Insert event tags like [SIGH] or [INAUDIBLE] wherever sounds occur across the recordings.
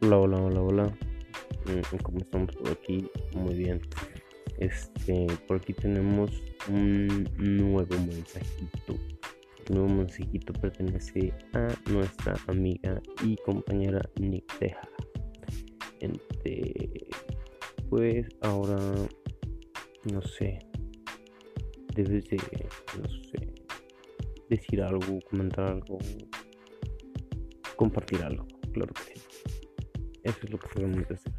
Hola, hola, hola, hola. Mm, ¿Cómo estamos por aquí? Muy bien. Este, por aquí tenemos un nuevo mensajito. El nuevo mensajito pertenece a nuestra amiga y compañera Nick Teja. Este, pues ahora, no sé, debes de, no sé, decir algo, comentar algo, compartir algo, claro que sí. Eso es lo que de hacer,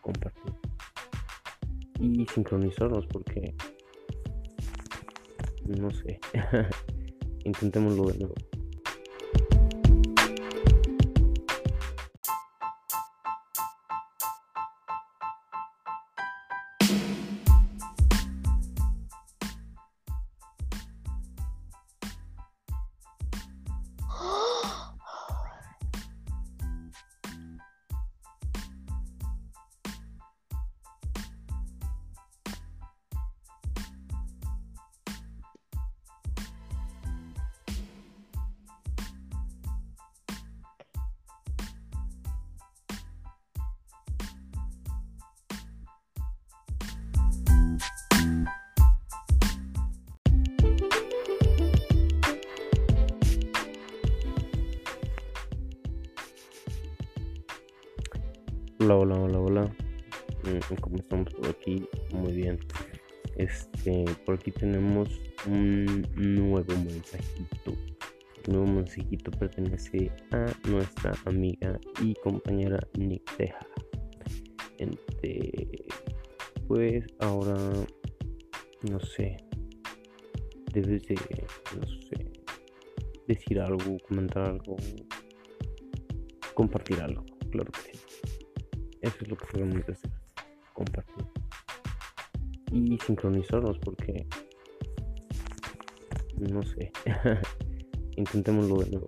compartir. Y sincronizarnos porque, no sé, [LAUGHS] intentémoslo de nuevo. Hola, hola, hola, hola. Mm, ¿Cómo estamos por aquí? Muy bien. Este, por aquí tenemos un nuevo mensajito. El nuevo mensajito pertenece a nuestra amiga y compañera Nick Teja. Este, pues ahora, no sé, debes de, no sé, decir algo, comentar algo, compartir algo, claro que sí. Eso es lo que de hacer, compartir. Y sincronizarnos porque, no sé, [LAUGHS] intentémoslo de nuevo.